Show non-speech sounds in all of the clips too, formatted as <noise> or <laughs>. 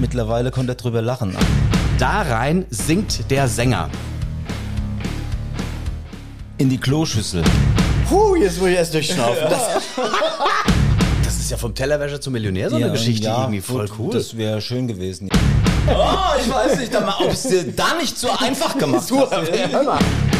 mittlerweile konnte er drüber lachen. Da rein singt der Sänger. In die Kloschüssel. Puh, jetzt muss ich erst durchschnaufen. Das, <laughs> das ist ja vom Tellerwäscher zum Millionär so eine Geschichte irgendwie voll cool. Das wäre schön gewesen. Oh, ich weiß nicht, ob es dir da nicht so einfach gemacht <laughs> hast.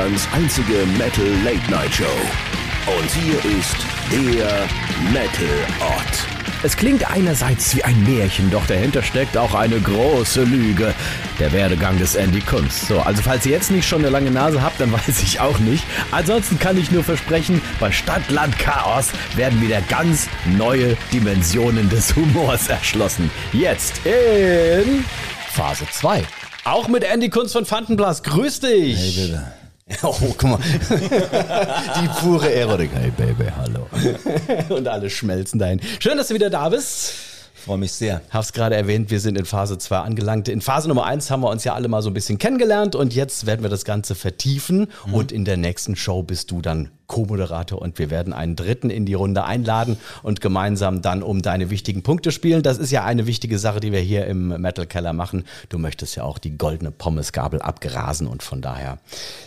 Deutschlands einzige Metal Late Night Show. Und hier ist der Metal Ort. Es klingt einerseits wie ein Märchen, doch dahinter steckt auch eine große Lüge. Der Werdegang des Andy Kunst. So, also falls ihr jetzt nicht schon eine lange Nase habt, dann <laughs> weiß ich auch nicht. Ansonsten kann ich nur versprechen, bei Stadtland Chaos werden wieder ganz neue Dimensionen des Humors erschlossen. Jetzt in Phase 2. Auch mit Andy Kunst von Fantenblas. Grüß dich! Hey, bitte. <laughs> Oh, guck mal. <laughs> Die pure Erotik. Hey, Baby, hallo. <laughs> Und alle schmelzen dahin. Schön, dass du wieder da bist. Freue mich sehr. Hab's gerade erwähnt, wir sind in Phase 2 angelangt. In Phase Nummer 1 haben wir uns ja alle mal so ein bisschen kennengelernt und jetzt werden wir das Ganze vertiefen und in der nächsten Show bist du dann Co-Moderator und wir werden einen Dritten in die Runde einladen und gemeinsam dann um deine wichtigen Punkte spielen. Das ist ja eine wichtige Sache, die wir hier im Metal Keller machen. Du möchtest ja auch die goldene Pommesgabel abgrasen und von daher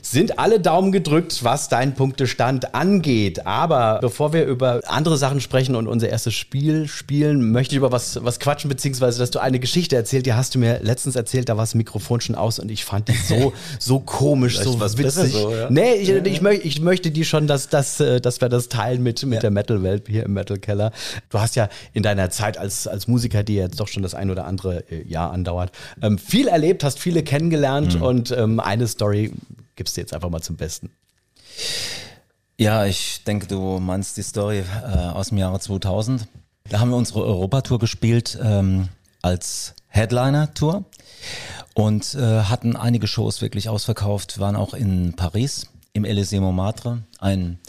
sind alle Daumen gedrückt, was dein Punktestand angeht. Aber bevor wir über andere Sachen sprechen und unser erstes Spiel spielen, möchte ich über was, was quatschen, beziehungsweise, dass du eine Geschichte erzählt, die hast du mir letztens erzählt, da war das Mikrofon schon aus und ich fand die so, <laughs> so komisch, so witzig. so, ja? Nee, ich, ich, ich möchte die schon, dass, dass, äh, dass wir das teilen mit, mit der Metal-Welt hier im Metal Keller. Du hast ja in deiner Zeit als, als Musiker, die jetzt doch schon das ein oder andere äh, Jahr andauert, ähm, viel erlebt, hast viele kennengelernt und ähm, eine Story gibst du jetzt einfach mal zum Besten. Ja, ich denke, du meinst die Story äh, aus dem Jahre 2000. Da haben wir unsere Europatour gespielt ähm, als Headliner-Tour und äh, hatten einige Shows wirklich ausverkauft, waren auch in Paris im Elysée Montmartre, ein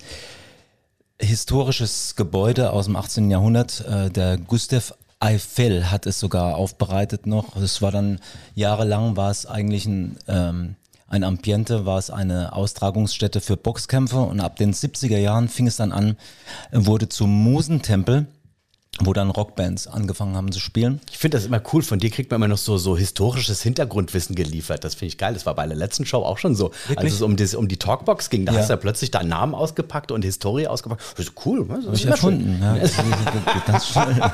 historisches Gebäude aus dem 18. Jahrhundert. Äh, der Gustave Eiffel hat es sogar aufbereitet noch. Es war dann jahrelang war es eigentlich ein ähm, ein Ambiente, war es eine Austragungsstätte für Boxkämpfe und ab den 70er Jahren fing es dann an, wurde zum Musentempel, wo dann Rockbands angefangen haben zu spielen. Ich finde das immer cool. Von dir kriegt man immer noch so, so historisches Hintergrundwissen geliefert. Das finde ich geil. Das war bei der letzten Show auch schon so. Als es um, das, um die Talkbox ging, da Ja. hast du ja plötzlich deinen Namen ausgepackt und Historie ausgepackt. Das ist cool. ne? Das ist ich schön. erfunden. Ja, das <laughs> ganz schnell.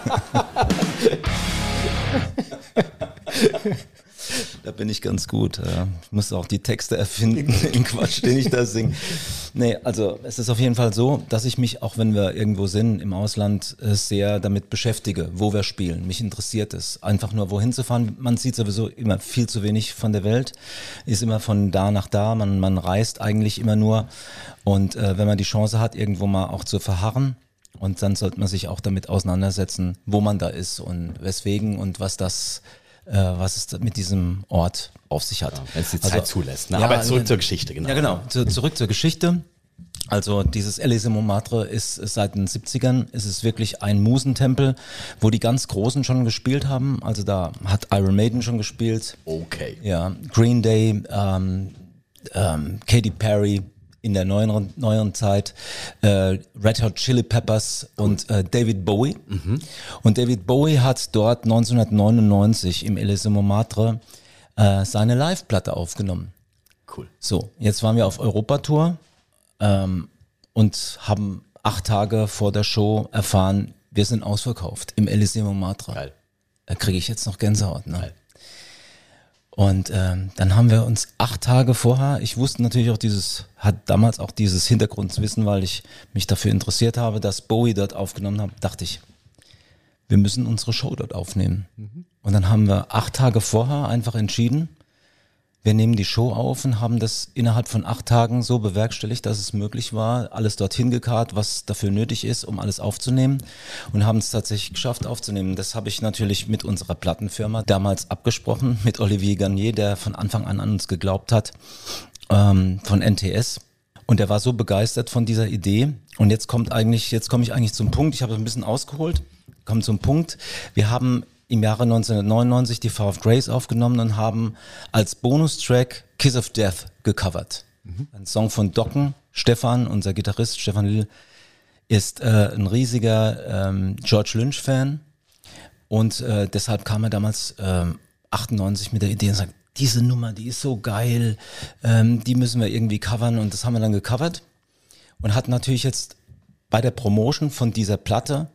<laughs> <laughs> Da bin ich ganz gut. Ich muss auch die Texte erfinden, <laughs> den Quatsch, den ich da singe. Nee, also es ist auf jeden Fall so, dass ich mich, auch wenn wir irgendwo sind im Ausland, äh, sehr damit beschäftige, wo wir spielen. Mich interessiert es, einfach nur wohin zu fahren. Man sieht sowieso immer viel zu wenig von der Welt, ist immer von da nach da. Man, man reist eigentlich immer nur. Und äh, wenn man die Chance hat, irgendwo mal auch zu verharren, und dann sollte man sich auch damit auseinandersetzen, wo man da ist und weswegen und was das, äh, was es mit diesem Ort auf sich hat. Wenn es die Also- Zeit zulässt. Ne? Ja, Aber zurück äh, zur Geschichte, genau. Ja, genau. Zu, zurück zur Geschichte. Also dieses Elysée Montmartre ist ist seit den 70ern, ist es wirklich ein Musentempel, wo die ganz Großen schon gespielt haben. Also da hat Iron Maiden schon gespielt. Okay. Ja, Green Day, ähm, ähm, Katy Perry in der neueren, neueren Zeit, äh, Red Hot Chili Peppers und äh, David Bowie. Und David Bowie hat dort 1999 im Elysée Montmartre äh, seine Live-Platte aufgenommen. Cool. So, jetzt waren wir auf Europatour ähm, und haben acht Tage vor der Show erfahren, wir sind ausverkauft im Elysée Montmartre. Geil. Da kriege ich jetzt noch Gänsehaut. Ne? Geil. Und ähm, dann haben wir uns acht Tage vorher, ich wusste natürlich auch dieses, hat damals auch dieses Hintergrundwissen, weil ich mich dafür interessiert habe, dass Bowie dort aufgenommen hat, dachte ich, wir müssen unsere Show dort aufnehmen. Und dann haben wir acht Tage vorher einfach entschieden, wir nehmen die Show auf und haben das innerhalb von acht Tagen so bewerkstelligt, dass es möglich war, alles dorthin gekarrt, was dafür nötig ist, um alles aufzunehmen und haben es tatsächlich geschafft aufzunehmen. Das habe ich natürlich mit unserer Plattenfirma damals abgesprochen, mit Olivier Garnier, der von Anfang an an uns geglaubt hat, ähm, von NTS. Und er war so begeistert von dieser Idee. Und jetzt kommt eigentlich, jetzt komme ich eigentlich zum Punkt. Ich habe ein bisschen ausgeholt, komme zum Punkt. Wir haben im Jahre 1999 die Far of Grace aufgenommen und haben als Bonustrack Kiss of Death gecovert. Mhm. Ein Song von Docken. Stefan, unser Gitarrist Stefan Lill, ist äh, ein riesiger ähm, George Lynch-Fan. Und äh, deshalb kam er damals äh, 98 mit der Idee und sagt, diese Nummer, die ist so geil, ähm, die müssen wir irgendwie covern und das haben wir dann gecovert und hat natürlich jetzt bei der Promotion von dieser Platte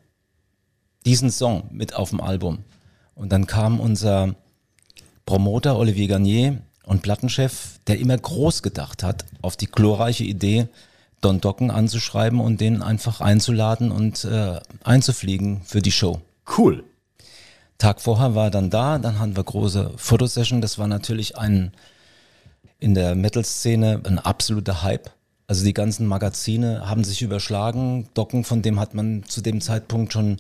diesen Song mit auf dem Album. Und dann kam unser Promoter Olivier Garnier und Plattenchef, der immer groß gedacht hat, auf die glorreiche Idee, Don Docken anzuschreiben und den einfach einzuladen und äh, einzufliegen für die Show. Cool. Tag vorher war er dann da, dann hatten wir große Fotosession. Das war natürlich ein in der Metal-Szene ein absoluter Hype. Also die ganzen Magazine haben sich überschlagen. Docken, von dem hat man zu dem Zeitpunkt schon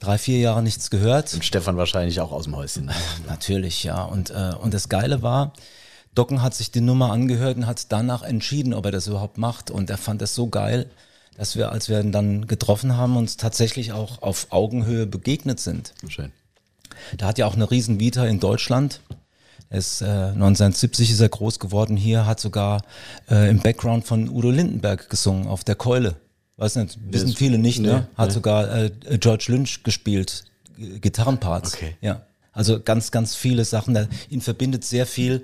drei, vier Jahre nichts gehört. Und Stefan wahrscheinlich auch aus dem Häuschen. <laughs> Natürlich, ja. Und, äh, und das Geile war, Docken hat sich die Nummer angehört und hat danach entschieden, ob er das überhaupt macht. Und er fand das so geil, dass wir, als wir ihn dann getroffen haben, uns tatsächlich auch auf Augenhöhe begegnet sind. Schön. Der hat ja auch eine riesen Vita in Deutschland. Er ist, äh, 1970 ist er groß geworden hier, hat sogar äh, im Background von Udo Lindenberg gesungen auf der Keule. Weiß nicht, wissen viele nicht, ne? Hat nee. sogar äh, George Lynch gespielt, Gitarrenparts. Okay. Ja. Also ganz, ganz viele Sachen. Er, ihn verbindet sehr viel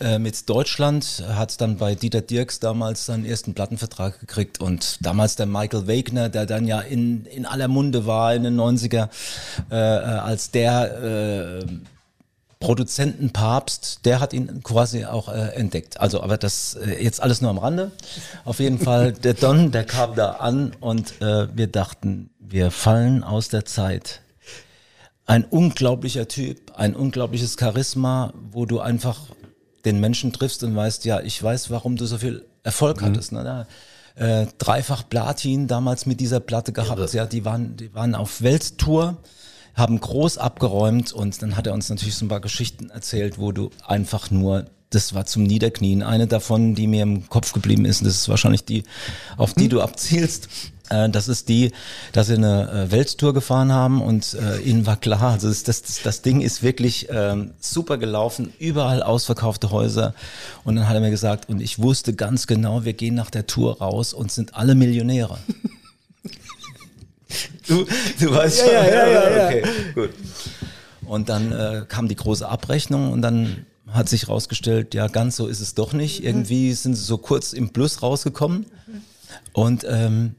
äh, mit Deutschland. Hat dann bei Dieter Dirks damals seinen ersten Plattenvertrag gekriegt und damals der Michael Wagner, der dann ja in, in aller Munde war in den 90er, äh, äh, als der äh, Produzentenpapst, der hat ihn quasi auch äh, entdeckt. Also, aber das äh, jetzt alles nur am Rande. Auf jeden <laughs> Fall, der Don, der kam da an und äh, wir dachten, wir fallen aus der Zeit ein unglaublicher Typ, ein unglaubliches Charisma, wo du einfach den Menschen triffst und weißt, ja, ich weiß, warum du so viel Erfolg mhm. hattest. Ne? Da, äh, dreifach Platin damals mit dieser Platte gehabt. Irre. Ja, die waren, die waren auf Welttour, haben groß abgeräumt und dann hat er uns natürlich so ein paar Geschichten erzählt, wo du einfach nur das war zum Niederknien. Eine davon, die mir im Kopf geblieben ist, und das ist wahrscheinlich die, auf die mhm. du abzielst. Äh, das ist die, dass sie eine äh, Welttour gefahren haben und äh, ihnen war klar, also das, das, das Ding ist wirklich ähm, super gelaufen, überall ausverkaufte Häuser. Und dann hat er mir gesagt, und ich wusste ganz genau, wir gehen nach der Tour raus und sind alle Millionäre. <laughs> du, du weißt schon. Ja, ja, ja, ja, okay, gut. Und dann äh, kam die große Abrechnung und dann hat sich rausgestellt, ja, ganz so ist es doch nicht. Irgendwie sind sie so kurz im Plus rausgekommen. Und ähm,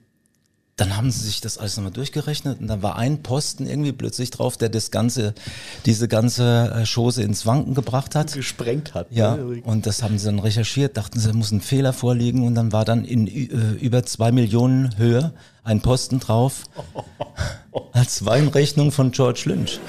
dann haben sie sich das alles nochmal durchgerechnet und dann war ein Posten irgendwie plötzlich drauf, der das ganze, diese ganze äh, Chose ins Wanken gebracht hat. Gesprengt hat. Ja. Ne? Und das haben sie dann recherchiert, dachten sie, da muss ein Fehler vorliegen und dann war dann in äh, über zwei Millionen Höhe ein Posten drauf <laughs> als Weinrechnung von George Lynch.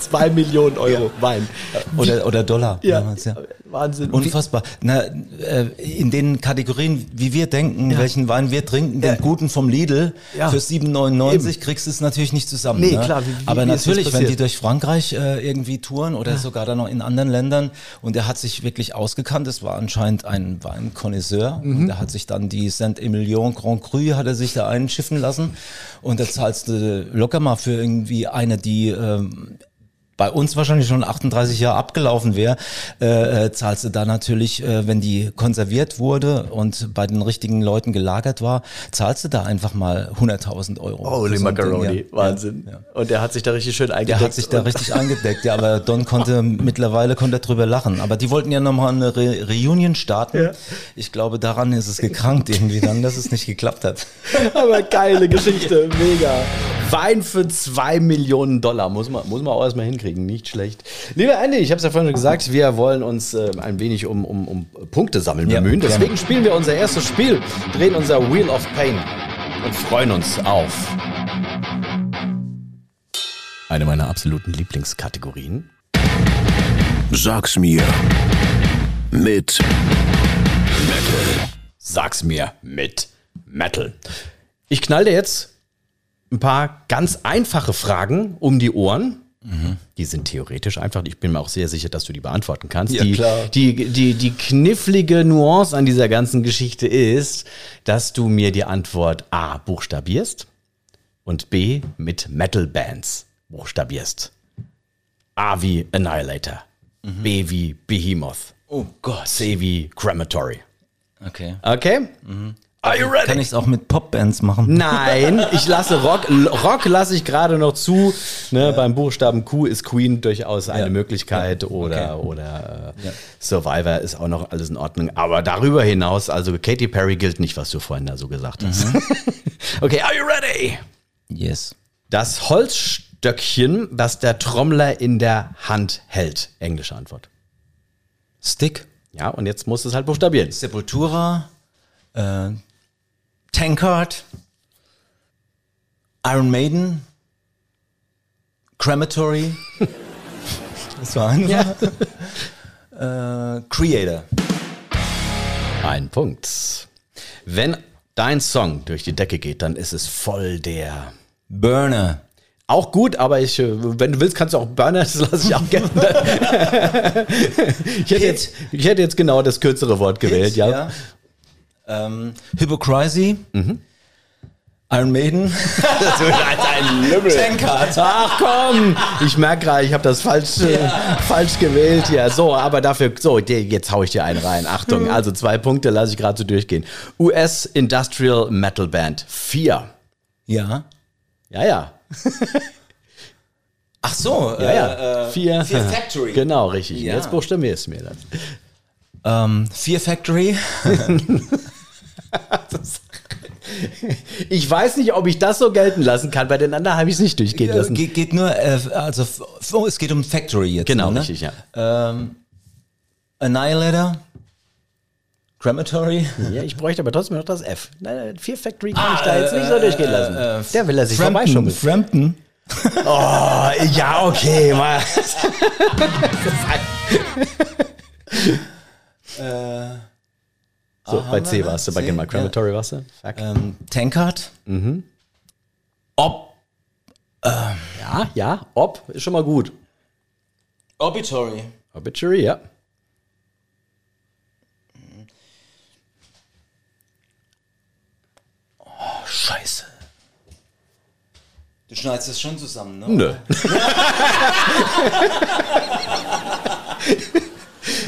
Zwei Millionen Euro ja. Wein. Oder, oder Dollar. Ja. Damals, ja. Wahnsinn. Unfassbar. Na, äh, in den Kategorien, wie wir denken, ja. welchen Wein wir trinken, den guten vom Lidl, für 7,99 kriegst du es natürlich nicht zusammen. Nee, ne? klar. Wie, wie, Aber wie natürlich, wenn die durch Frankreich äh, irgendwie touren oder sogar dann noch in anderen Ländern und er hat sich wirklich ausgekannt, es war anscheinend ein Weinkonnoisseur mhm. und er hat sich dann die Saint-Emilion Grand Cru hat er sich da einschiffen lassen und da zahlst du locker mal für irgendwie eine, die die ähm, bei uns wahrscheinlich schon 38 Jahre abgelaufen wäre, äh, äh, zahlst du da natürlich, äh, wenn die konserviert wurde und bei den richtigen Leuten gelagert war, zahlst du da einfach mal 100.000 Euro. Holy so Macaroni, ja. Wahnsinn. Ja, ja. Und der hat sich da richtig schön eingedeckt. Der hat sich da richtig eingedeckt, ja, aber Don konnte <laughs> mittlerweile konnte er drüber lachen. Aber die wollten ja nochmal eine Re Reunion starten. Ich glaube, daran ist es gekrankt irgendwie dann, dass es nicht geklappt hat. <laughs> aber geile Geschichte, mega. Wein für zwei Millionen Dollar, muss man, muss man auch erstmal hinkriegen, nicht schlecht. Lieber Andy, ich habe es ja vorhin gesagt, wir wollen uns äh, ein wenig um, um, um Punkte sammeln ja, bemühen. Deswegen gerne. spielen wir unser erstes Spiel, drehen unser Wheel of Pain und freuen uns auf eine meiner absoluten Lieblingskategorien. Sag's mir mit Metal. Sag's mir mit Metal. Ich knall dir jetzt ein paar ganz einfache Fragen um die Ohren Die sind theoretisch einfach, ich bin mir auch sehr sicher, dass du die beantworten kannst. Ja, die, klar. Die, die, die knifflige Nuance an dieser ganzen Geschichte ist, dass du mir die Antwort A buchstabierst und B mit Metal Bands buchstabierst. A wie Annihilator, B wie Behemoth, Oh Gott. C wie Crematory. Okay. Okay? Ready? Kann ich es auch mit Popbands machen? Nein, ich lasse Rock, Rock lasse ich gerade noch zu. Ne, Beim Buchstaben Q ist Queen durchaus eine Ja. Möglichkeit Ja. oder, Okay. oder äh, Ja. Survivor ist auch noch alles in Ordnung. Aber darüber hinaus, also Katy Perry gilt nicht, was du vorhin da so gesagt hast. <laughs> okay, are you ready? Yes. Das Holzstöckchen, das der Trommler in der Hand hält. Englische Antwort. Stick. Ja, und jetzt musst du es halt buchstabieren. Sepultura. Äh, Tankard. Iron Maiden. Crematory. <laughs> Das war einfach. <laughs> Äh, Creator. Ein Punkt. Wenn dein Song durch die Decke geht, dann ist es voll der Burner. Auch gut, aber ich, äh, wenn du willst, kannst du auch Burner, das lasse ich auch <laughs> gerne. ich, hätte jetzt, ich hätte jetzt genau das kürzere Wort gewählt, ja. Ähm, Hypocrisy. Mhm. Iron Maiden. <laughs> ein Lümmel. Tankard. Ach komm, ich merke gerade, ich habe das falsch, äh, falsch gewählt. Ja, so, aber dafür, so, jetzt hau ich dir einen rein. Achtung, also zwei Punkte lasse ich gerade so durchgehen. US Industrial Metal Band 4. Ja. Ja, ja. <laughs> Ach so. Ja, ja. Vier. Fear Factory. Genau, richtig. Ja. Jetzt buchstabierst du mir das. Ähm, Fear Factory. <laughs> <laughs> Ich weiß nicht, ob ich das so gelten lassen kann. Bei den anderen habe ich es nicht durchgehen Äh, lassen. geht, geht nur, äh, also, oh, es geht um Factory jetzt. Genau, ne? richtig, ja. Ähm, Annihilator. Crematory. Ja, ich bräuchte aber trotzdem noch das F. Nein, Fear Factory kann ich da jetzt nicht so durchgehen lassen. äh, Der will er sich Frampton. vorbeischummeln. Frampton. Oh, ja, okay. <laughs> Mal. So, bei C warst du, bei C, genau, ja. Crematory warst du. Ähm, Tankard. Ob. Ja, ja, Ob ist schon mal gut. Obituary. Obituary, ja. Oh, scheiße. Du schneidest das schon zusammen, ne? Nö. <laughs> <laughs>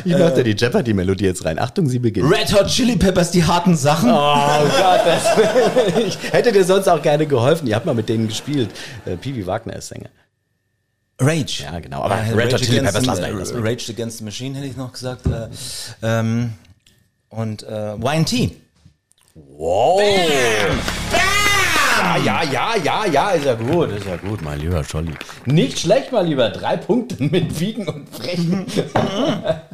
Ich mach dir die Jeopardy-Melodie jetzt rein. Achtung, sie beginnt. Red Hot Chili Peppers, die harten Sachen. Oh Gott, das, ich hätte dir sonst auch gerne geholfen. Ihr habt mal mit denen gespielt. Äh, Piwi Wagner ist Sänger. Rage. Ja, genau, aber Äh, Red Hot Chili Peppers the- lassen wir, lassen wir. Rage Against the Machine hätte ich noch gesagt. Äh, ähm, und äh, YT. Wow. Ja, ja, ja, ja, ja, ist ja gut, ist ja gut, mein lieber Scholli. Nicht schlecht, mein lieber. Drei Punkte mit Wiegen und Brechen. <laughs>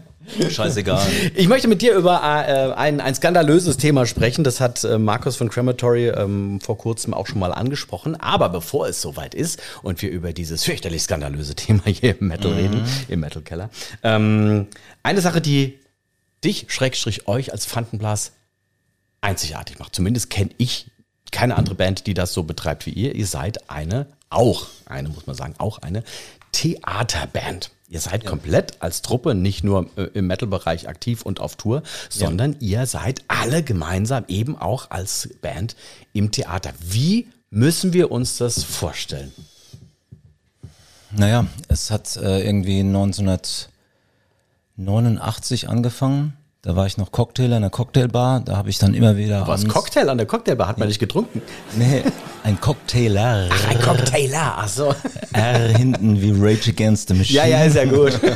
Scheißegal. Ich möchte mit dir über äh, ein, ein skandalöses Thema sprechen. Das hat äh, Markus von Crematory ähm, vor kurzem auch schon mal angesprochen. Aber bevor es soweit ist und wir über dieses fürchterlich skandalöse Thema hier im Metal reden, im Metal Keller, ähm, eine Sache, die dich, Schrägstrich euch als Pfandenblas einzigartig macht. Zumindest kenne ich keine andere Band, die das so betreibt wie ihr. Ihr seid eine, auch eine, muss man sagen, auch eine Theaterband. Ihr seid komplett als Truppe nicht nur äh, im Metal-Bereich aktiv und auf Tour, sondern ihr seid alle gemeinsam eben auch als Band im Theater. Wie müssen wir uns das vorstellen? Naja, es hat äh, irgendwie 1989 angefangen. Da war ich noch Cocktailer in der Cocktailbar. Da habe ich dann immer wieder. Was Cocktail an der Cocktailbar hat man nicht getrunken. Nee, ein Cocktailer. Ein Cocktailer, ach so. R hinten wie Rage Against the Machine. Ja, ja, ist ja gut. <laughs>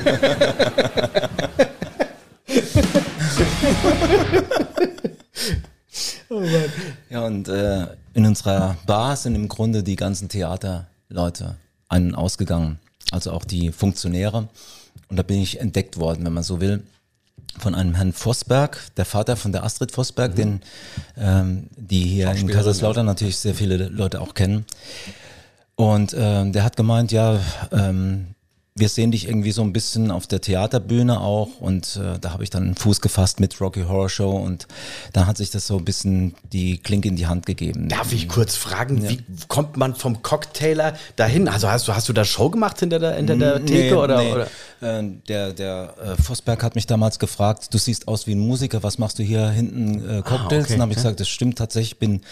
Ja, und äh, in unserer Bar sind im Grunde die ganzen Theaterleute ein- und ausgegangen. Also auch die Funktionäre. Und da bin ich entdeckt worden, wenn man so will, von einem Herrn Vosberg, der Vater von der Astrid Vosberg, den ähm, die hier in Kaiserslautern natürlich sehr viele Leute auch kennen. Und ähm, der hat gemeint, ja, ähm, wir sehen dich irgendwie so ein bisschen auf der Theaterbühne auch und äh, da habe ich dann einen Fuß gefasst mit Rocky Horror Show und da hat sich das so ein bisschen die Klinke in die Hand gegeben. Darf ich kurz fragen, wie kommt man vom Cocktailer dahin? Also hast du, hast du da Show gemacht hinter der, hinter der Theke oder, nee. oder? Äh, der der äh, Vosberg hat mich damals gefragt, du siehst aus wie ein Musiker, was machst du hier hinten äh, Cocktails? okay, und habe ich gesagt, das stimmt tatsächlich, ich bin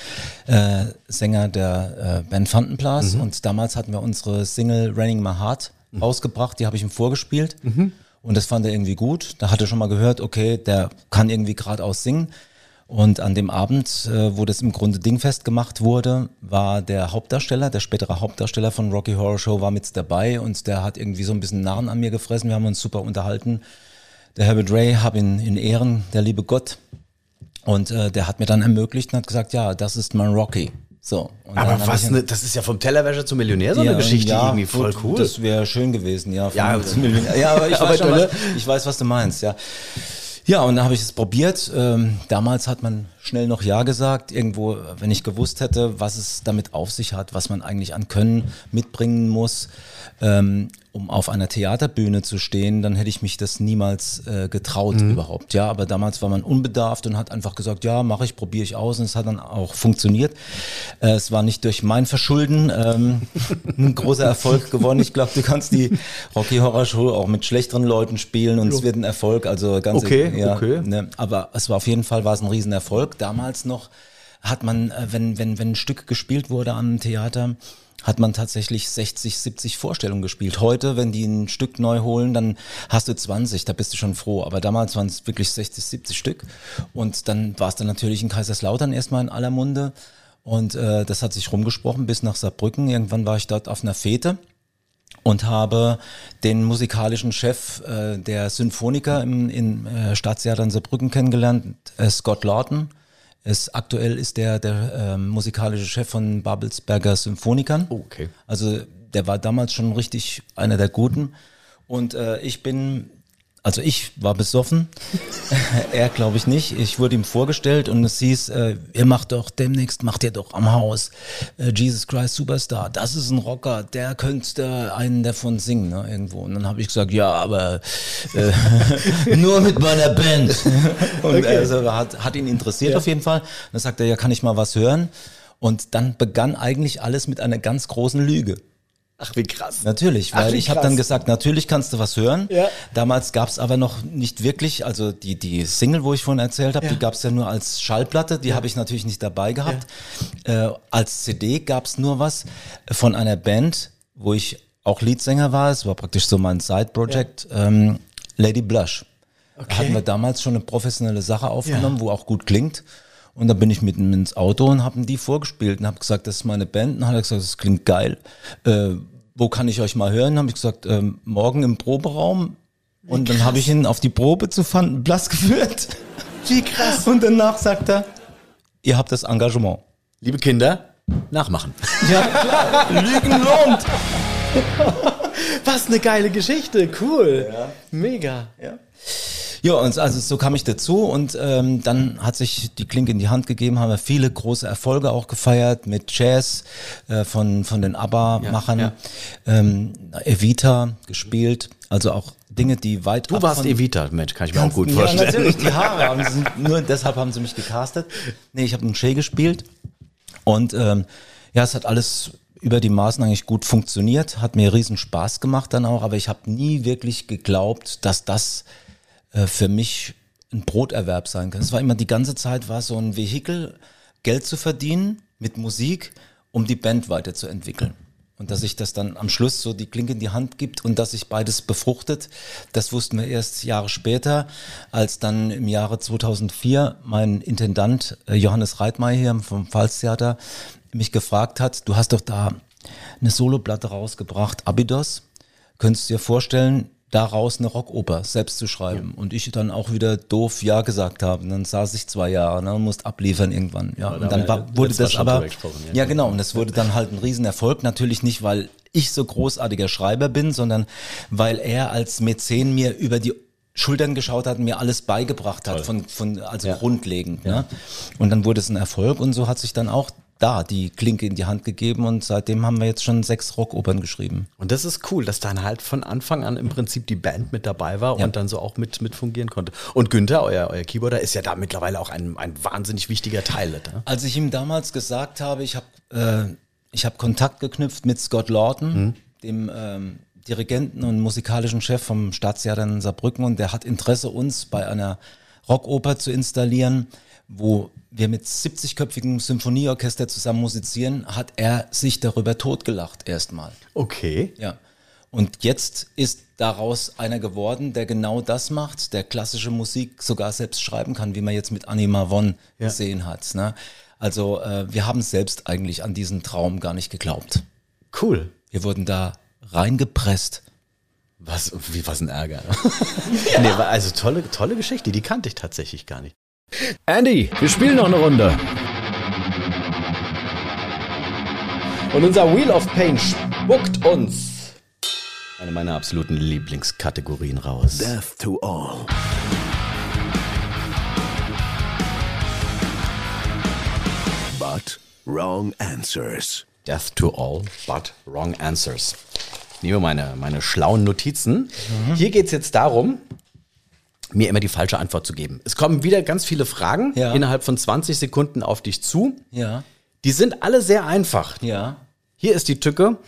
äh, Sänger der äh, Band Fantenblas und damals hatten wir unsere Single Raining My Heart rausgebracht, die habe ich ihm vorgespielt und das fand er irgendwie gut. Da hat er schon mal gehört, okay, der kann irgendwie geradeaus singen. Und an dem Abend, äh, wo das im Grunde dingfest gemacht wurde, war der Hauptdarsteller, der spätere Hauptdarsteller von Rocky Horror Show war mit dabei und der hat irgendwie so ein bisschen Narren an mir gefressen. Wir haben uns super unterhalten. Der Herbert Ray, hab ihn in Ehren, der liebe Gott. Und äh, der hat mir dann ermöglicht und hat gesagt, ja, das ist mein Rocky. So. Aber was, ne, das ist ja vom Tellerwäscher zum Millionär so eine ja, Geschichte ja, irgendwie voll gut, cool. Das wäre schön gewesen, ja. Ja, <laughs> ja, aber ich weiß, schon, was, ich weiß, was du meinst, ja. Ja, und dann habe ich es probiert. Ähm, damals hat man schnell noch Ja gesagt. Irgendwo, wenn ich gewusst hätte, was es damit auf sich hat, was man eigentlich an Können mitbringen muss, ähm, um auf einer Theaterbühne zu stehen, dann hätte ich mich das niemals äh, getraut überhaupt. Ja, aber damals war man unbedarft und hat einfach gesagt, ja, mache ich, probiere ich aus und es hat dann auch funktioniert. Äh, es war nicht durch mein Verschulden ähm, <laughs> ein großer Erfolg gewonnen. Ich glaube, du kannst die Rocky Horror Show auch mit schlechteren Leuten spielen und es wird ein Erfolg. Also ganz Okay, ja, okay. Ne, aber es war auf jeden Fall war es ein Riesenerfolg. Damals noch hat man, äh, wenn wenn wenn ein Stück gespielt wurde am Theater, hat man tatsächlich 60, 70 Vorstellungen gespielt. Heute, wenn die ein Stück neu holen, dann hast du 20, da bist du schon froh. Aber damals waren es wirklich 60, 70 Stück. Und dann war es dann natürlich in Kaiserslautern erstmal in aller Munde. Und äh, das hat sich rumgesprochen bis nach Saarbrücken. Irgendwann war ich dort auf einer Fete und habe den musikalischen Chef äh, der Symphoniker im in, äh, Staatstheater in Saarbrücken kennengelernt, äh, Scott Lawton. Es, aktuell ist der der äh, musikalische Chef von Babelsberger Symphonikern. Okay. Also der war damals schon richtig einer der Guten. Und äh, ich bin, also ich war besoffen, <laughs> er glaube ich nicht. Ich wurde ihm vorgestellt und es hieß, äh, ihr macht doch demnächst, macht ihr doch am Haus äh, Jesus Christ Superstar. Das ist ein Rocker, der könnte einen davon singen ne, irgendwo. Und dann habe ich gesagt, ja, aber äh, <laughs> nur mit meiner Band. <laughs> Und also hat, hat ihn interessiert auf jeden Fall. Und dann sagt er, ja, kann ich mal was hören? Und dann begann eigentlich alles mit einer ganz großen Lüge. Ach, wie krass. Natürlich, Ach, weil wie ich habe dann gesagt, natürlich kannst du was hören. Ja. Damals gab's aber noch nicht wirklich, also die, die Single, wo ich vorhin erzählt habe, Ja. die gab's ja nur als Schallplatte, die habe ich natürlich nicht dabei gehabt. Äh, als CD gab's nur was von einer Band, wo ich auch Leadsänger war, es war praktisch so mein Side-Project, ähm, Lady Blush. Da hatten wir damals schon eine professionelle Sache aufgenommen, wo auch gut klingt. Und dann bin ich mit ihm ins Auto und habe ihm die vorgespielt und habe gesagt, das ist meine Band. Und dann hat er gesagt, das klingt geil. Äh, wo kann ich euch mal hören? Habe ich gesagt, ähm, morgen im Proberaum. Und dann habe ich ihn auf die Probe zu Fanden Blass geführt. Wie krass. Und danach sagt er, ihr habt das Engagement. Liebe Kinder, nachmachen. Ja, klar. Lügen lohnt. Was eine geile Geschichte. Cool. Mega. Ja. Ja, und also so kam ich dazu und ähm, dann hat sich die Klinke in die Hand gegeben, haben wir viele große Erfolge auch gefeiert mit Jazz äh, von, von den ABBA-Machern, ja. Ähm, Evita gespielt, also auch Dinge, die weit Du warst Evita, Mensch, kann ich mir auch gut ja, vorstellen. natürlich, die Haare haben sie, nur deshalb haben sie mich gecastet. Nee, ich habe einen Shay gespielt und ähm, ja, es hat alles über die Maßen eigentlich gut funktioniert, hat mir riesen Spaß gemacht dann auch, aber ich habe nie wirklich geglaubt, dass das äh, für mich ein Broterwerb sein kann. Es war immer die ganze Zeit war so ein Vehikel, Geld zu verdienen mit Musik, um die Band weiterzuentwickeln. Und dass sich das dann am Schluss so die Klinke in die Hand gibt und dass sich beides befruchtet, das wussten wir erst Jahre später, als dann im Jahre 2004 mein Intendant äh, Johannes Reitmeier hier vom Pfalztheater mich gefragt hat, du hast doch da eine Soloplatte rausgebracht, Abydos. Könntest du dir vorstellen, daraus eine Rockoper selbst zu schreiben? Und ich dann auch wieder doof Ja gesagt habe. Und dann saß ich zwei Jahre ne, und musste abliefern irgendwann. Ja, und dann war, wurde das aber, ja. ja genau, und das wurde dann halt ein Riesenerfolg. Natürlich nicht, weil ich so großartiger Schreiber bin, sondern weil er als Mäzen mir über die Schultern geschaut hat und mir alles beigebracht hat, von, von, also grundlegend. Ne? Und dann wurde es ein Erfolg und so hat sich dann auch da die Klinke in die Hand gegeben und seitdem haben wir jetzt schon sechs Rockopern geschrieben. Und das ist cool, dass dann halt von Anfang an im Prinzip die Band mit dabei war Ja. und dann so auch mit, mit fungieren konnte. Und Günther, euer, euer Keyboarder, ist ja da mittlerweile auch ein, ein wahnsinnig wichtiger Teil. Ne? Als ich ihm damals gesagt habe, ich habe äh, ich hab Kontakt geknüpft mit Scott Lawton, dem ähm, Dirigenten und musikalischen Chef vom Staatstheater in Saarbrücken und der hat Interesse, uns bei einer Rockoper zu installieren, wo wir mit 70-köpfigem Symphonieorchester zusammen musizieren, hat er sich darüber totgelacht erstmal. Okay. Ja. Und jetzt ist daraus einer geworden, der genau das macht, der klassische Musik sogar selbst schreiben kann, wie man jetzt mit Anima Von Ja. gesehen hat. Ne? Also äh, wir haben selbst eigentlich an diesen Traum gar nicht geglaubt. Cool. Wir wurden da reingepresst. Was, wie, was ein Ärger. <laughs> nee, war also tolle, tolle Geschichte, die kannte ich tatsächlich gar nicht. Andy, wir spielen noch eine Runde. Und unser Wheel of Pain spuckt uns eine meiner absoluten Lieblingskategorien raus. Death to all. But wrong answers. Death to all, but wrong answers. Ich nehme meine, meine schlauen Notizen. Hier geht es jetzt darum, mir immer die falsche Antwort zu geben. Es kommen wieder ganz viele Fragen Ja. innerhalb von 20 Sekunden auf dich zu. Ja, Die sind alle sehr einfach. ja. Hier ist die Tücke.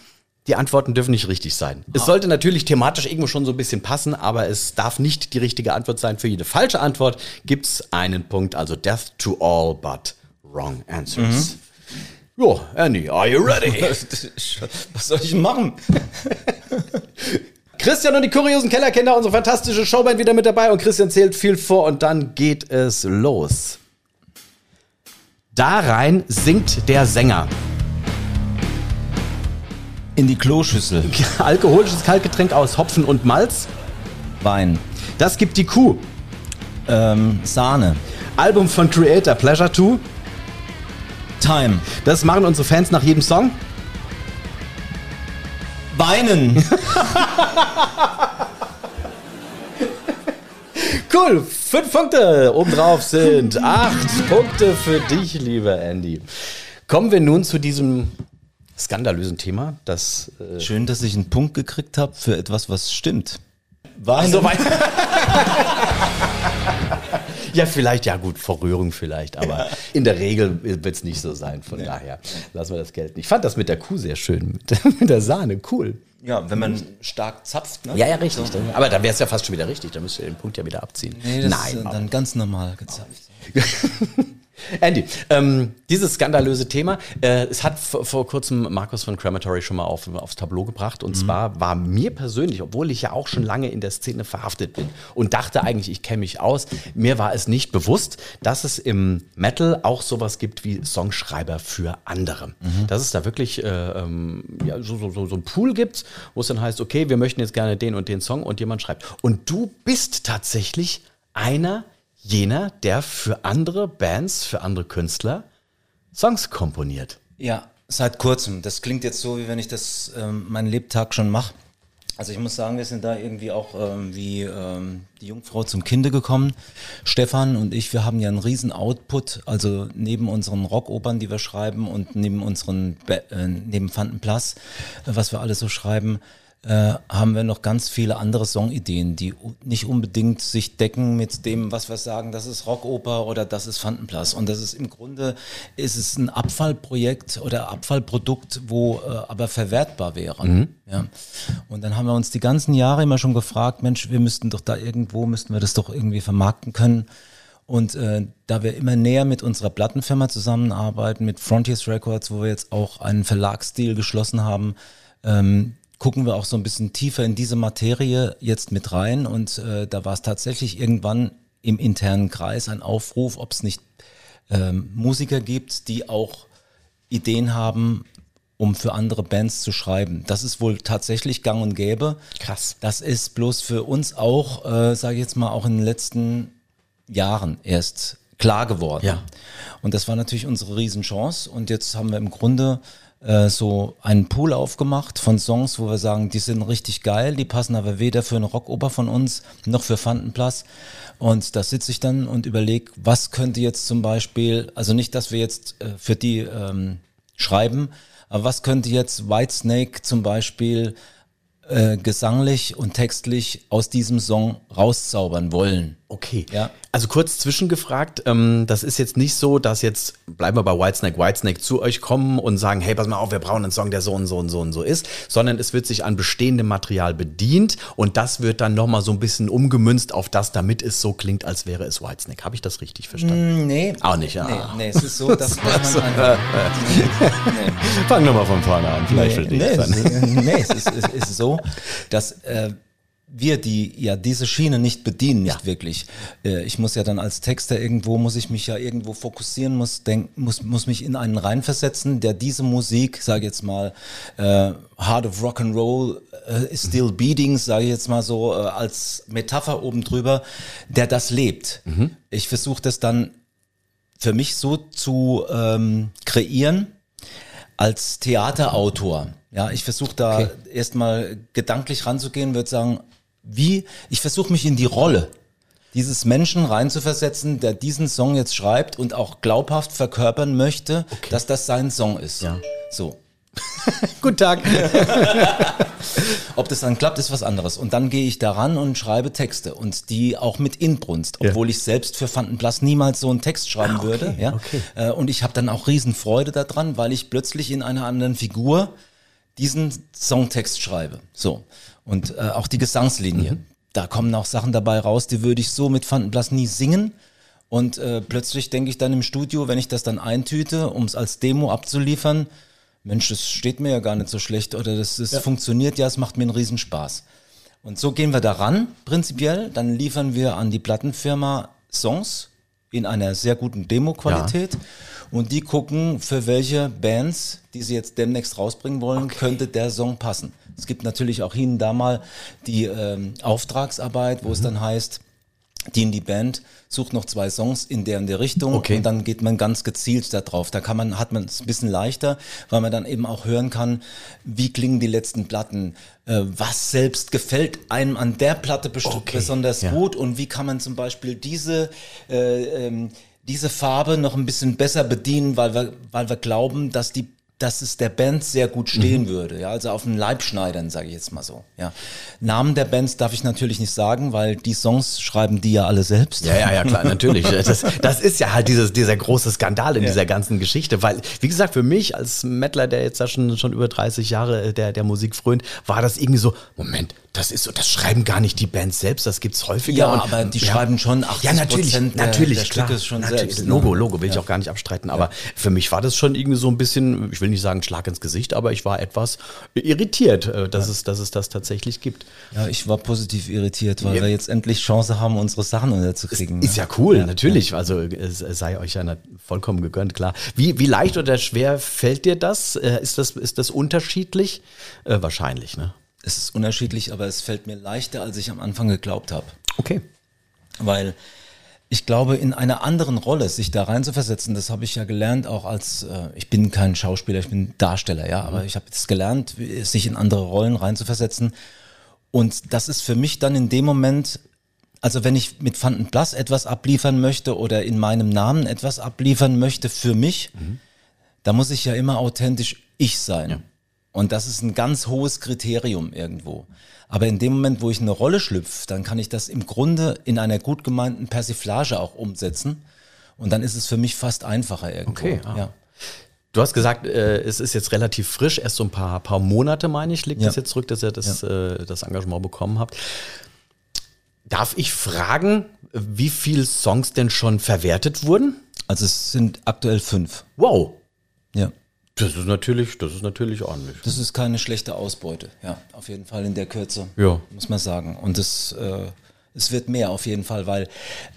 Die Antworten dürfen nicht richtig sein. Es sollte natürlich thematisch irgendwo schon so ein bisschen passen, aber es darf nicht die richtige Antwort sein. Für jede falsche Antwort gibt es einen Punkt, also Death to all but wrong answers. Jo, Andy, are you ready? <laughs> Was soll ich machen? <laughs> Christian und die kuriosen Kellerkinder, unsere fantastische Showband wieder mit dabei und Christian zählt viel vor und dann geht es los. Da rein singt der Sänger. In die Kloschüssel. <laughs> Alkoholisches Kaltgetränk aus Hopfen und Malz. Wein. Das gibt die Kuh. Ähm, Sahne. Album von Creator Pleasure 2. Time. Das machen unsere Fans nach jedem Song. Weinen. Cool, fünf Punkte. Obendrauf sind acht Punkte für dich, lieber Andy. Kommen wir nun zu diesem skandalösen Thema, das äh, Schön, dass ich einen Punkt gekriegt habe für etwas, was stimmt. Weinen. so weit. <laughs> ja, vielleicht, ja gut, vor Rührung vielleicht, aber in der Regel wird es nicht so sein. Von daher lassen wir das Geld nicht. Ich fand das mit der Kuh sehr schön, mit, der- mit der Sahne, cool. Ja, wenn man stark zapft. Ne? Ja, ja, richtig. Aber dann wäre es ja fast schon wieder richtig, dann müsst ihr den Punkt ja wieder abziehen. Nee, das Nein, ist dann ganz normal gezapft. <laughs> Andy, ähm, dieses skandalöse Thema, äh, es hat vor, kurzem Markus von Crematory schon mal auf, aufs Tableau gebracht. Und zwar war mir persönlich, obwohl ich ja auch schon lange in der Szene verhaftet bin und dachte eigentlich, ich kenne mich aus, mir war es nicht bewusst, dass es im Metal auch sowas gibt wie Songschreiber für andere. Dass es da wirklich äh, ähm, ja, so, so, so, so ein Pool gibt, wo es dann heißt, okay, wir möchten jetzt gerne den und den Song und jemand schreibt. Und du bist tatsächlich einer jener, der für andere Bands, für andere Künstler Songs komponiert. Ja, seit kurzem. Das klingt jetzt so, wie wenn ich das ähm, meinen Lebtag schon mache. Also ich muss sagen, wir sind da irgendwie auch ähm, wie ähm, die Jungfrau zum Kinde gekommen. Stefan und ich, wir haben ja einen riesen Output, also neben unseren Rockopern, die wir schreiben und neben unseren, Ba- äh, neben Fantenplas, äh, was wir alles so schreiben, äh, haben wir noch ganz viele andere Songideen, die nicht unbedingt sich decken mit dem, was wir sagen, das ist Rockoper oder das ist Fantenplas. Und das ist im Grunde, ist es ein Abfallprojekt oder Abfallprodukt, wo äh, aber verwertbar wäre. Ja. Und dann haben wir uns die ganzen Jahre immer schon gefragt, Mensch, wir müssten doch da irgendwo, müssten wir das doch irgendwie vermarkten können. Und äh, da wir immer näher mit unserer Plattenfirma zusammenarbeiten, mit Frontiers Records, wo wir jetzt auch einen Verlagsdeal geschlossen haben, ähm, gucken wir auch so ein bisschen tiefer in diese Materie jetzt mit rein. Und äh, da war es tatsächlich irgendwann im internen Kreis ein Aufruf, ob es nicht ähm, Musiker gibt, die auch Ideen haben, um für andere Bands zu schreiben. Das ist wohl tatsächlich gang und gäbe. Krass. Das ist bloß für uns auch, äh, sage ich jetzt mal, auch in den letzten Jahren erst klar geworden. Ja. Und das war natürlich unsere Riesenchance. Und jetzt haben wir im Grunde äh, so einen Pool aufgemacht von Songs, wo wir sagen, die sind richtig geil, die passen aber weder für eine Rockoper von uns noch für Fantenplatz. Und da sitze ich dann und überlege, was könnte jetzt zum Beispiel, also nicht, dass wir jetzt äh, für die ähm, schreiben, aber was könnte jetzt Whitesnake zum Beispiel äh, gesanglich und textlich aus diesem Song rauszaubern wollen? Okay. Ja. Also kurz zwischengefragt, ähm, das ist jetzt nicht so, dass jetzt, bleiben wir bei Whitesnake, Whitesnake zu euch kommen und sagen, hey, pass mal auf, wir brauchen einen Song, der so und so und so und so ist, sondern es wird sich an bestehendem Material bedient und das wird dann nochmal so ein bisschen umgemünzt auf das, damit es so klingt, als wäre es Whitesnake. Habe ich das richtig verstanden? Nee. Auch nicht, ja. Nee, nee, es ist so, dass <laughs> man einfach, nee. Fang nochmal von vorne an, vielleicht nee, verstehe nee, ich es, dann. nee, es ist, es ist so, dass äh, wir die ja diese Schiene nicht bedienen, nicht Ja. wirklich. Äh, ich muss ja dann als Texter irgendwo, muss ich mich ja irgendwo fokussieren, muss denk, muss, muss mich in einen reinversetzen, der diese Musik, sage jetzt mal, äh, Heart of Rock and Roll äh, is still beating, sage ich jetzt mal so äh, als Metapher oben drüber, der das lebt. Ich versuche das dann für mich so zu ähm, kreieren als Theaterautor. Ja, ich versuche da erstmal gedanklich ranzugehen, würde sagen, wie, ich versuche mich in die Rolle dieses Menschen reinzuversetzen, der diesen Song jetzt schreibt und auch glaubhaft verkörpern möchte, dass das sein Song ist. Ja. So. <laughs> <laughs> Guten Tag. Ob das dann klappt, ist was anderes. Und dann gehe ich daran und schreibe Texte und die auch mit Inbrunst, obwohl ich selbst für Fantenblass niemals so einen Text schreiben würde. Ja? Äh, Und ich habe dann auch Riesenfreude daran, weil ich plötzlich in einer anderen Figur diesen Songtext schreibe. So. Und äh, auch die Gesangslinie. Da kommen auch Sachen dabei raus, die würde ich so mit Fantenblass nie singen. Und äh, plötzlich denke ich dann im Studio, wenn ich das dann eintüte, um es als Demo abzuliefern, Mensch, das steht mir ja gar nicht so schlecht oder das, das funktioniert ja, es macht mir einen Riesenspaß. Und so gehen wir daran, prinzipiell. Dann liefern wir an die Plattenfirma Songs in einer sehr guten Demo-Qualität. Und die gucken, für welche Bands, die sie jetzt demnächst rausbringen wollen, könnte der Song passen. Es gibt natürlich auch hin und da mal die ähm, Auftragsarbeit, wo es dann heißt, die in die Band sucht noch zwei Songs in der in der Richtung Okay. und dann geht man ganz gezielt da drauf. Da kann man, hat man es ein bisschen leichter, weil man dann eben auch hören kann, wie klingen die letzten Platten, äh, was selbst gefällt einem an der Platte Okay, besonders ja. gut und wie kann man zum Beispiel diese äh, ähm, diese Farbe noch ein bisschen besser bedienen, weil wir, weil wir glauben, dass die dass es der Band sehr gut Mhm. stehen würde, ja, also auf den Leibschneidern, sage ich jetzt mal so, ja. Namen der Bands darf ich natürlich nicht sagen, weil die Songs schreiben die ja alle selbst. Ja, ja, ja, klar, natürlich. <laughs> Das, das ist ja halt dieses, dieser große Skandal in dieser ganzen Geschichte, weil, wie gesagt, für mich als Mettler, der jetzt da schon, schon über 30 Jahre äh, der, der Musik frönt, war das irgendwie so, Moment, das ist so, das schreiben gar nicht die Bands selbst, das gibt's häufiger. Ja, und, aber die schreiben schon 80 Ja, natürlich, der, natürlich, der klar. Stücke schon natürlich, selbst. ne? Logo, Logo will ich auch gar nicht abstreiten, aber für mich war das schon irgendwie so ein bisschen, ich will nicht sagen Schlag ins Gesicht, aber ich war etwas irritiert, äh, dass, es, dass es das tatsächlich gibt. Ja, ich war positiv irritiert, weil wir jetzt endlich Chance haben, unsere Sachen unterzukriegen. Ist ja cool, natürlich. Also es sei euch ja vollkommen gegönnt, klar. Wie, wie leicht oder schwer fällt dir das? Äh, Ist das, ist das unterschiedlich? Äh, wahrscheinlich, ne? Es ist unterschiedlich, aber es fällt mir leichter, als ich am Anfang geglaubt habe. Okay. Weil ich glaube, in einer anderen Rolle sich da reinzuversetzen, das habe ich ja gelernt, auch als, äh, ich bin kein Schauspieler, ich bin Darsteller, ja, aber ich habe es gelernt, sich in andere Rollen reinzuversetzen. Und das ist für mich dann in dem Moment, also wenn ich mit Fanten Blass etwas abliefern möchte oder in meinem Namen etwas abliefern möchte für mich, da muss ich ja immer authentisch ich sein. Und das ist ein ganz hohes Kriterium irgendwo. Aber in dem Moment, wo ich in eine Rolle schlüpfe, dann kann ich das im Grunde in einer gut gemeinten Persiflage auch umsetzen. Und dann ist es für mich fast einfacher irgendwo. Okay, ah. ja. Du hast gesagt, äh, es ist jetzt relativ frisch, erst so ein paar, paar Monate, meine ich, liegt Ja. das jetzt zurück, dass ihr das, äh, das Engagement bekommen habt. Darf ich fragen, wie viele Songs denn schon verwertet wurden? Also es sind aktuell fünf. Wow. Ja. Das ist natürlich, das ist natürlich ordentlich. Das ist keine schlechte Ausbeute. Ja, auf jeden Fall in der Kürze. Ja. Muss man sagen. Und es, äh, es wird mehr auf jeden Fall, weil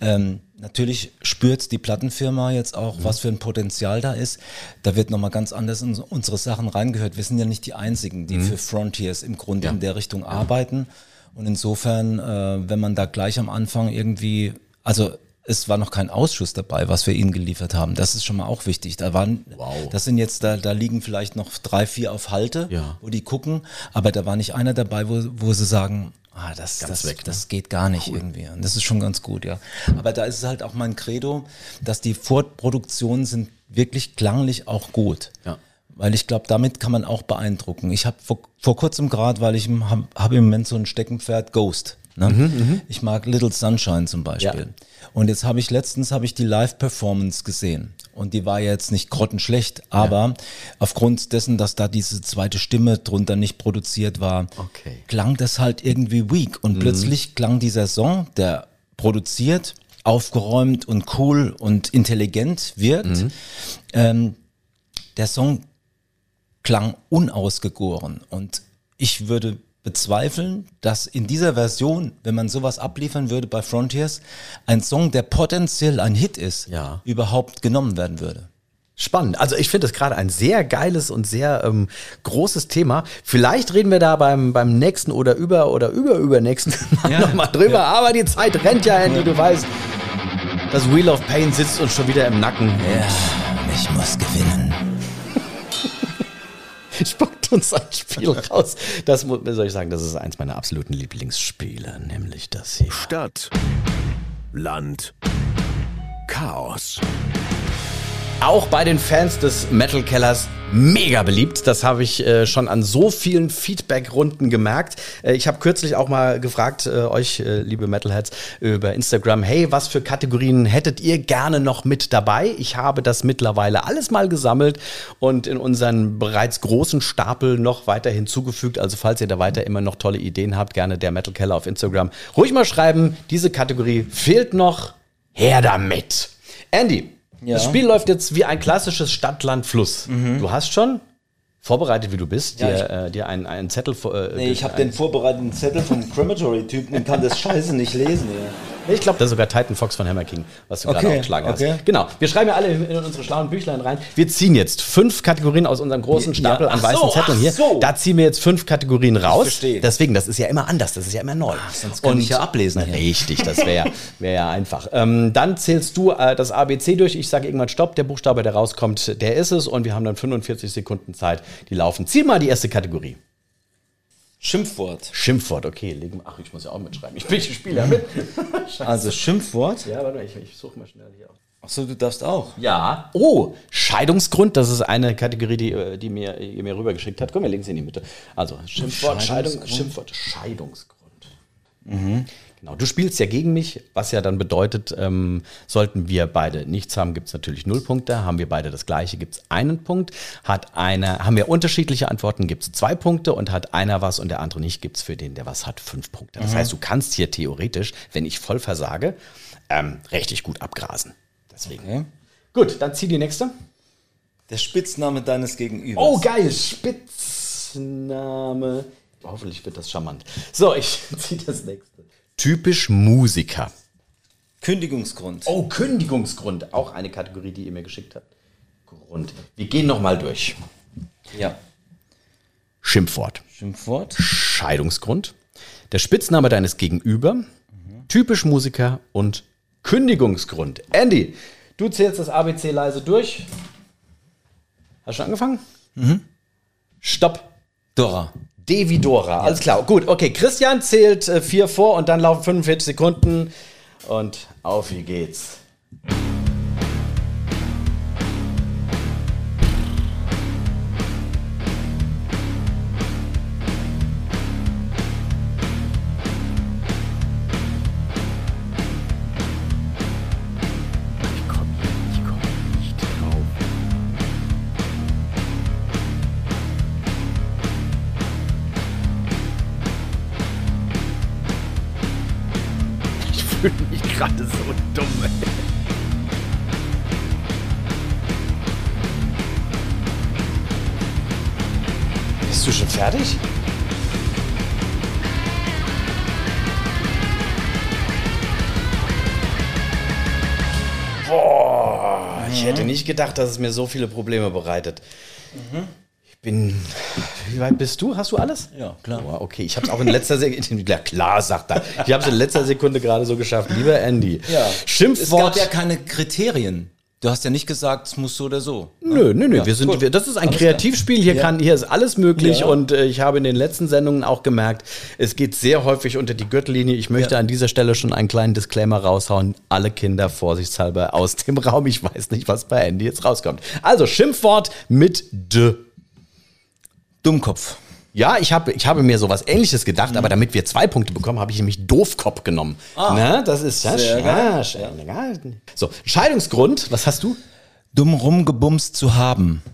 ähm, natürlich spürt die Plattenfirma jetzt auch, was für ein Potenzial da ist. Da wird nochmal ganz anders in unsere Sachen reingehört. Wir sind ja nicht die Einzigen, die für Frontiers im Grunde in der Richtung arbeiten. Und insofern, äh, wenn man da gleich am Anfang irgendwie, also es war noch kein Ausschuss dabei, was wir ihnen geliefert haben. Das ist schon mal auch wichtig. Da waren, das sind jetzt, da, da liegen vielleicht noch drei, vier auf Halte, Ja. wo die gucken, aber da war nicht einer dabei, wo, wo sie sagen, ah, das, das, weg, ne? das geht gar nicht irgendwie. Und das ist schon ganz gut, ja. Aber da ist es halt auch mein Credo, dass die Vorproduktionen sind wirklich klanglich auch gut. Ja. Weil ich glaube, damit kann man auch beeindrucken. Ich habe vor, vor kurzem gerade, weil ich habe hab im Moment so ein Steckenpferd Ghost. Ne? ich mag Little Sunshine zum Beispiel. Ja. Und jetzt habe ich letztens habe ich die Live-Performance gesehen. Und die war jetzt nicht grottenschlecht, aber aufgrund dessen, dass da diese zweite Stimme drunter nicht produziert war, Okay. klang das halt irgendwie weak. Und plötzlich klang dieser Song, der produziert, aufgeräumt und cool und intelligent wirkt. Ähm, der Song klang unausgegoren und ich würde bezweifeln, dass in dieser Version, wenn man sowas abliefern würde bei Frontiers, ein Song, der potenziell ein Hit ist, Ja. überhaupt genommen werden würde. Spannend. Also ich finde es gerade ein sehr geiles und sehr ähm, großes Thema. Vielleicht reden wir da beim, beim nächsten oder über oder über übernächsten <laughs> Mal Ja. nochmal drüber. Aber die Zeit rennt ja, Andy, du weißt. Das Wheel of Pain sitzt uns schon wieder im Nacken. Ja, ich muss gewinnen. <laughs> Spuckt uns ein Spiel raus. Das soll ich sagen, das ist eins meiner absoluten Lieblingsspiele, nämlich das hier. Stadt, Land, Chaos. Auch bei den Fans des Metal Kellers mega beliebt. Das habe ich äh, schon an so vielen Feedback-Runden gemerkt. Äh, ich habe kürzlich auch mal gefragt, äh, euch, äh, liebe Metalheads, über Instagram, hey, was für Kategorien hättet ihr gerne noch mit dabei? Ich habe das mittlerweile alles mal gesammelt und in unseren bereits großen Stapel noch weiter hinzugefügt. Also falls ihr da weiter immer noch tolle Ideen habt, gerne der Metal Keller auf Instagram. Ruhig mal schreiben, diese Kategorie fehlt noch. Her damit. Andy, Ja. das Spiel läuft jetzt wie ein klassisches Stadt-Land-Fluss. Du hast schon, vorbereitet wie du bist, Ja, dir, äh, dir einen, einen Zettel vor. Äh, Nee, ich habe den vorbereiteten Zettel vom Crematory-Typen und kann das Scheiße nicht lesen. Ja. Ich glaube, das ist sogar Titan Fox von Hammer King, was du gerade Okay, aufgeschlagen okay. hast. Genau. Wir schreiben ja alle in unsere schlauen Büchlein rein. Wir ziehen jetzt fünf Kategorien aus unserem großen Stapel Ja, an ach weißen so, Zetteln ach hier. so. Da ziehen wir jetzt fünf Kategorien raus. verstehe. Deswegen, das ist ja immer anders, das ist ja immer neu. sonst kann ich ja ablesen hier. Richtig, das wäre wär ja einfach. Ähm, dann zählst du äh, das ABC durch. Ich sage irgendwann Stopp. Der Buchstabe, der rauskommt, der ist es. Und wir haben dann 45 Sekunden Zeit, die laufen. Zieh mal die erste Kategorie. Schimpfwort. Schimpfwort, okay. Legen, ach, ich muss ja auch mitschreiben. Ich bin ich spiele ja mit. <laughs> Also Schimpfwort. Ja, warte mal, ich, ich suche mal schnell hier. Achso, du darfst auch. Ja. Oh, Scheidungsgrund, das ist eine Kategorie, die, äh, die mir, ihr mir rübergeschickt hat. Komm, wir legen sie in die Mitte. Also, Schimpfwort, Scheidung, Scheidungsgrund. Schimpfwort, Scheidungsgrund. Genau, du spielst ja gegen mich, was ja dann bedeutet, ähm, sollten wir beide nichts haben, gibt es natürlich null Punkte. Haben wir beide das gleiche, gibt es einen Punkt. Hat einer, haben wir unterschiedliche Antworten, gibt es zwei Punkte und hat einer was und der andere nicht, gibt es für den, der was hat, fünf Punkte. Das heißt, du kannst hier theoretisch, wenn ich voll versage, ähm, richtig gut abgrasen. Deswegen. Okay. Gut, dann zieh die nächste. Der Spitzname deines Gegenübers. Oh, geil. Spitzname. Hoffentlich wird das charmant. So, ich <laughs> ziehe das nächste. Typisch Musiker. Kündigungsgrund. Oh, Kündigungsgrund. Auch eine Kategorie, die ihr mir geschickt habt. Grund. Wir gehen nochmal durch. Ja. Schimpfwort. Schimpfwort. Scheidungsgrund. Der Spitzname deines Gegenüber. Typisch Musiker und Kündigungsgrund. Andy, du zählst das ABC leise durch. Hast du schon angefangen? Stopp. Dora. Devidora. Alles klar. Gut, okay. Christian zählt äh, vier vor und dann laufen 45 Sekunden. Und auf wie geht's. Bist du schon fertig? Boah, ich hätte nicht gedacht, dass es mir so viele Probleme bereitet. Ich bin. Wie weit bist du? Hast du alles? Ja, klar. Oh, okay, ich habe es auch in letzter Sekunde. Ja, klar, sagt er. Ich habe es in letzter Sekunde gerade so geschafft. Lieber Andy. Ja. Es Schimpfwort. gab ja keine Kriterien. Du hast ja nicht gesagt, es muss so oder so. Nö, nö, nö. Ja, wir sind, wir, das ist ein Alles Kreativspiel. Hier Ja. kann, hier ist alles möglich. Ja. Und äh, ich habe in den letzten Sendungen auch gemerkt, es geht sehr häufig unter die Gürtellinie. Ich möchte an dieser Stelle schon einen kleinen Disclaimer raushauen. Alle Kinder vorsichtshalber aus dem <laughs> Raum. Ich weiß nicht, was bei Andy jetzt rauskommt. Also Schimpfwort mit D. Dummkopf. Ja, ich habe, ich habe mir sowas ähnliches gedacht, aber damit wir zwei Punkte bekommen, habe ich nämlich Doofkopf genommen. Na, das ist ja, Sehr ja, ja. So, Scheidungsgrund, was hast du? Dumm rumgebumst zu haben. <laughs>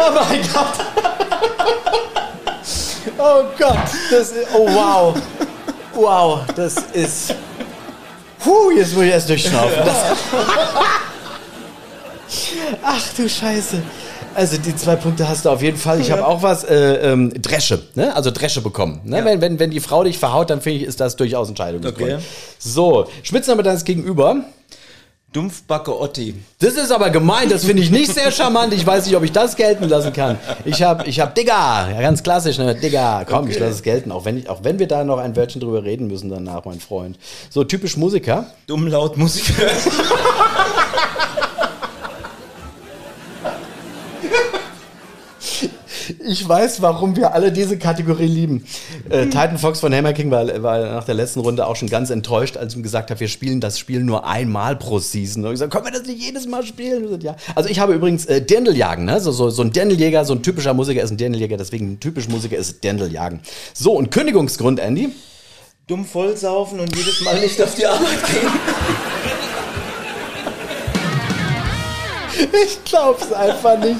Oh mein Gott. Oh Gott, das ist, oh wow. Wow, das ist, puh, jetzt muss ich erst durchschnaufen. Das, ach du Scheiße. Also die zwei Punkte hast du auf jeden Fall. Ich habe auch was, äh, ähm, Dresche, ne? also Dresche bekommen. Ne? Wenn, wenn, wenn die Frau dich verhaut, dann finde ich, ist das durchaus Entscheidungsgrund. Okay. So, Spitzname deines Gegenüber. Dumpfbacke Otti. Das ist aber gemein, das finde ich nicht sehr charmant. Ich weiß nicht, ob ich das gelten lassen kann. Ich habe ich hab Digga, ja, ganz klassisch, ne? Digga, komm, ich lasse es gelten, auch wenn, ich, auch wenn wir da noch ein Wörtchen drüber reden müssen danach, mein Freund. So, typisch Musiker. Dumm laut <laughs> Ich weiß, warum wir alle diese Kategorie lieben. Äh, Titan Fox von Hammer King war, war nach der letzten Runde auch schon ganz enttäuscht, als ihm gesagt habe, wir spielen das Spiel nur einmal pro Season. Und ich gesagt, können wir das nicht jedes Mal spielen? Ja. Also ich habe übrigens äh, Dirndljagen, ne? so, so, so ein Dirndljäger, so ein typischer Musiker ist ein Dirndljäger, deswegen ein typisch Musiker ist Dirndljagen. So, und Kündigungsgrund, Andy? Dumm vollsaufen und jedes Mal nicht auf die Arbeit gehen. Ich glaub's einfach nicht.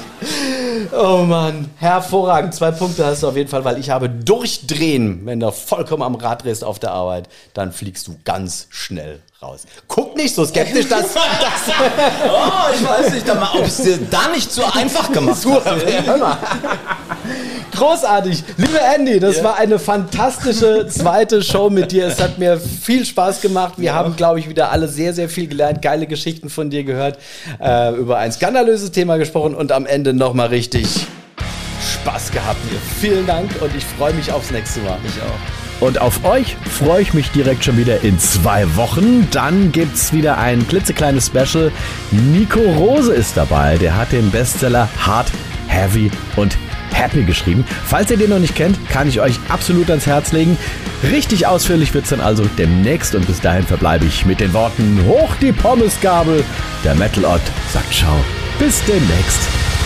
Oh Mann, hervorragend. Zwei Punkte hast du auf jeden Fall, weil ich habe durchdrehen. Wenn du vollkommen am Rad drehst auf der Arbeit, dann fliegst du ganz schnell raus. Guck nicht so skeptisch, dass, <laughs> dass Oh, ich weiß nicht, ob es dir da nicht so einfach gemacht hat. <laughs> Hör mal. Großartig. Liebe Andy, das war eine fantastische <laughs> zweite Show mit dir. Es hat mir viel Spaß gemacht. Wir haben, glaube ich, wieder alle sehr, sehr viel gelernt, geile Geschichten von dir gehört, äh, über ein skandalöses Thema gesprochen und am Ende nochmal richtig Spaß gehabt. Vielen Dank und ich freue mich aufs nächste Mal. Ich auch. Und auf euch freue ich mich direkt schon wieder in zwei Wochen. Dann gibt's wieder ein klitzekleines Special. Nico Rose ist dabei. Der hat den Bestseller Hard, Heavy und Happy geschrieben. Falls ihr den noch nicht kennt, kann ich euch absolut ans Herz legen. Richtig ausführlich wird's dann also demnächst und bis dahin verbleibe ich mit den Worten Hoch die Pommesgabel. Der Metal Ott sagt Ciao. Bis demnächst.